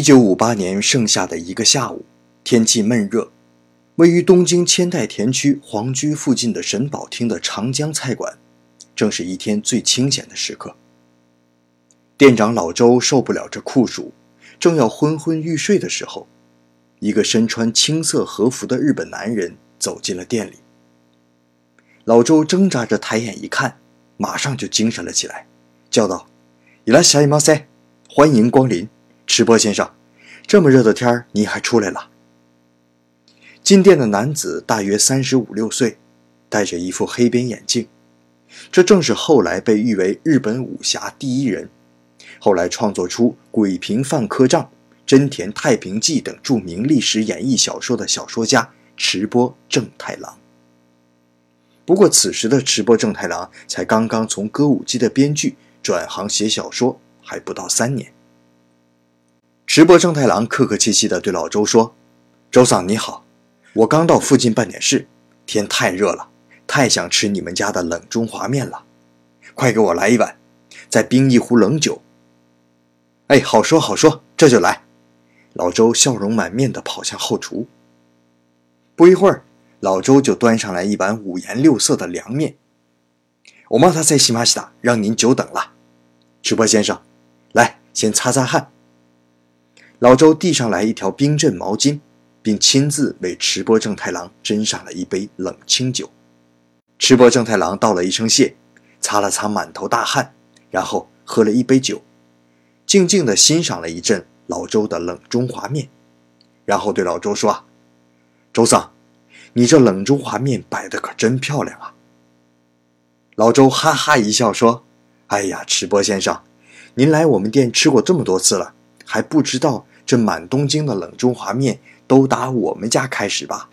一九五八年盛夏的一个下午，天气闷热，位于东京千代田区皇居附近的神保町的长江菜馆，正是一天最清闲的时刻。店长老周受不了这酷暑，正要昏昏欲睡的时候，一个身穿青色和服的日本男人走进了店里。老周挣扎着抬眼一看，马上就精神了起来，叫道：“伊拉西马塞，欢迎光临。”池波先生，这么热的天儿，你还出来了？进店的男子大约三十五六岁，戴着一副黑边眼镜，这正是后来被誉为日本武侠第一人，后来创作出《鬼平犯科账》《真田太平记》等著名历史演义小说的小说家池波正太郎。不过，此时的池波正太郎才刚刚从歌舞伎的编剧转行写小说，还不到三年。池波正太郎客客气气地对老周说：“周桑你好，我刚到附近办点事，天太热了，太想吃你们家的冷中华面了，快给我来一碗，再冰一壶冷酒。”哎，好说好说，这就来。老周笑容满面地跑向后厨。不一会儿，老周就端上来一碗五颜六色的凉面。我妈他在西马西达，让您久等了。直播先生，来，先擦擦汗。老周递上来一条冰镇毛巾，并亲自为池波正太郎斟上了一杯冷清酒。池波正太郎道了一声谢，擦了擦满头大汗，然后喝了一杯酒，静静地欣赏了一阵老周的冷中华面，然后对老周说：“啊，周桑，你这冷中华面摆的可真漂亮啊！”老周哈哈一笑说：“哎呀，池波先生，您来我们店吃过这么多次了，还不知道？”这满东京的冷中华面都打我们家开始吧？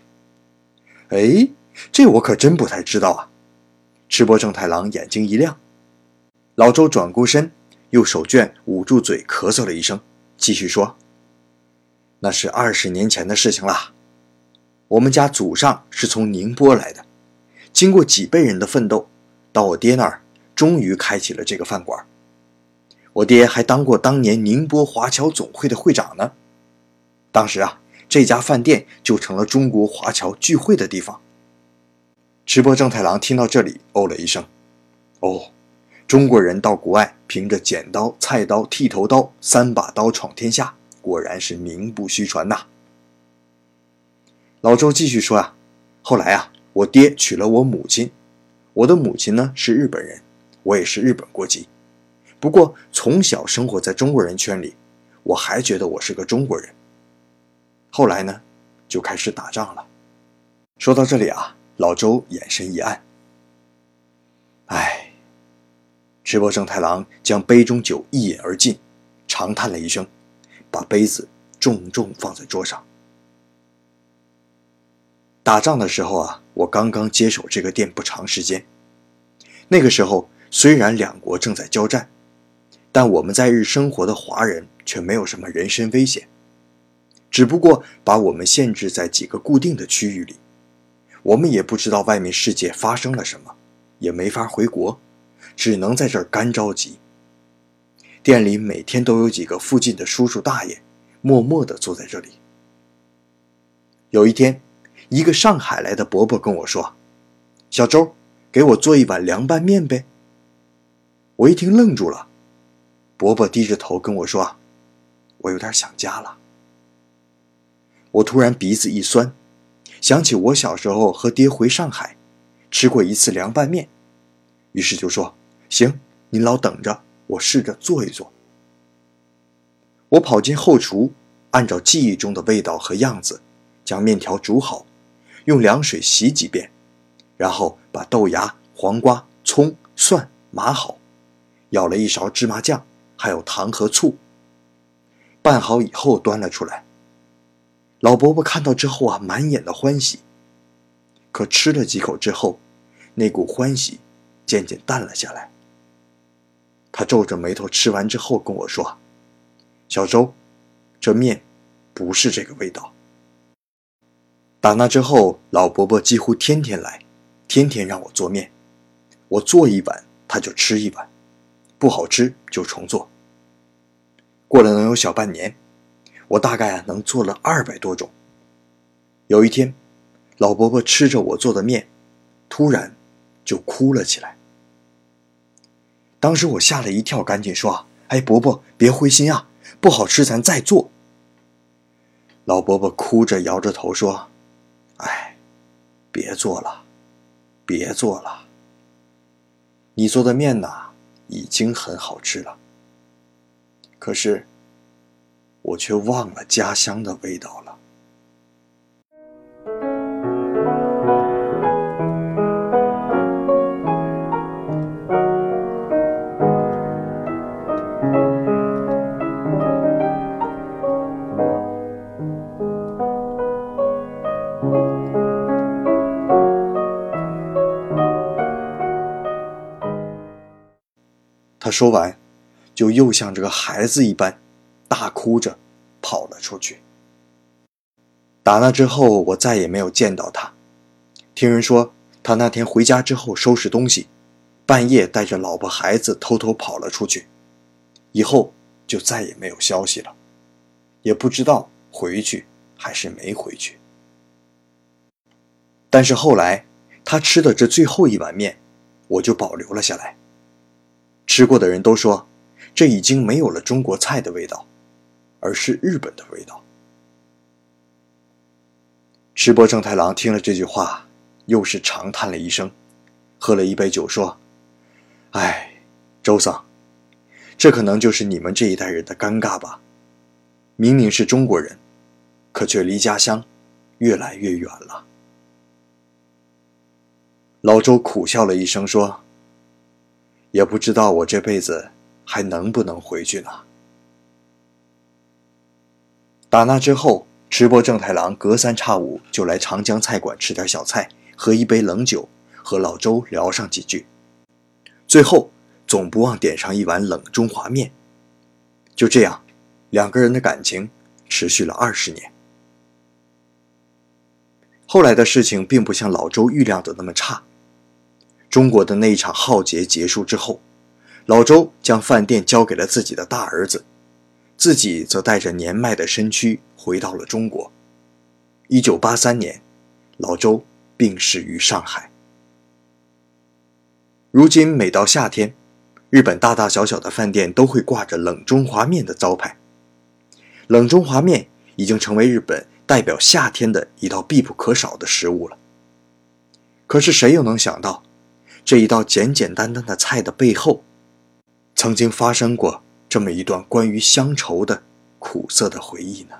哎，这我可真不太知道啊！赤波正太郎眼睛一亮，老周转过身，用手绢捂住嘴，咳嗽了一声，继续说：“那是二十年前的事情啦。我们家祖上是从宁波来的，经过几辈人的奋斗，到我爹那儿，终于开启了这个饭馆。”我爹还当过当年宁波华侨总会的会长呢。当时啊，这家饭店就成了中国华侨聚会的地方。池波正太郎听到这里，哦了一声：“哦，中国人到国外，凭着剪刀、菜刀、剃头刀三把刀闯天下，果然是名不虚传呐。”老周继续说啊：“后来啊，我爹娶了我母亲，我的母亲呢是日本人，我也是日本国籍。”不过从小生活在中国人圈里，我还觉得我是个中国人。后来呢，就开始打仗了。说到这里啊，老周眼神一暗。唉，直播正太郎将杯中酒一饮而尽，长叹了一声，把杯子重重放在桌上。打仗的时候啊，我刚刚接手这个店不长时间。那个时候虽然两国正在交战。但我们在日生活的华人却没有什么人身危险，只不过把我们限制在几个固定的区域里，我们也不知道外面世界发生了什么，也没法回国，只能在这儿干着急。店里每天都有几个附近的叔叔大爷，默默地坐在这里。有一天，一个上海来的伯伯跟我说：“小周，给我做一碗凉拌面呗。”我一听愣住了。伯伯低着头跟我说：“我有点想家了。”我突然鼻子一酸，想起我小时候和爹回上海，吃过一次凉拌面，于是就说：“行，您老等着，我试着做一做。”我跑进后厨，按照记忆中的味道和样子，将面条煮好，用凉水洗几遍，然后把豆芽、黄瓜、葱、蒜码好，舀了一勺芝麻酱。还有糖和醋。拌好以后端了出来。老伯伯看到之后啊，满眼的欢喜。可吃了几口之后，那股欢喜渐渐淡了下来。他皱着眉头吃完之后跟我说：“小周，这面不是这个味道。”打那之后，老伯伯几乎天天来，天天让我做面。我做一碗，他就吃一碗。不好吃就重做。过了能有小半年，我大概啊能做了二百多种。有一天，老伯伯吃着我做的面，突然就哭了起来。当时我吓了一跳，赶紧说：“哎，伯伯别灰心啊，不好吃咱再做。”老伯伯哭着摇着头说：“哎，别做了，别做了。你做的面呐，已经很好吃了。可是，我却忘了家乡的味道了。”他说完，就又像这个孩子一般，大哭着跑了出去。打那之后，我再也没有见到他。听人说，他那天回家之后收拾东西，半夜带着老婆孩子偷偷跑了出去，以后就再也没有消息了，也不知道回去还是没回去。但是后来，他吃的这最后一碗面，我就保留了下来。吃过的人都说，这已经没有了中国菜的味道，而是日本的味道。池波正太郎听了这句话，又是长叹了一声，喝了一杯酒，说：“哎，周桑，这可能就是你们这一代人的尴尬吧？明明是中国人，可却离家乡越来越远了。”老周苦笑了一声，说。也不知道我这辈子还能不能回去呢。打那之后，直播正太郎隔三差五就来长江菜馆吃点小菜，喝一杯冷酒，和老周聊上几句，最后总不忘点上一碗冷中华面。就这样，两个人的感情持续了二十年。后来的事情并不像老周预料的那么差。中国的那一场浩劫结束之后，老周将饭店交给了自己的大儿子，自己则带着年迈的身躯回到了中国。一九八三年，老周病逝于上海。如今每到夏天，日本大大小小的饭店都会挂着“冷中华面”的招牌。冷中华面已经成为日本代表夏天的一道必不可少的食物了。可是谁又能想到？这一道简简单单的菜的背后，曾经发生过这么一段关于乡愁的苦涩的回忆呢？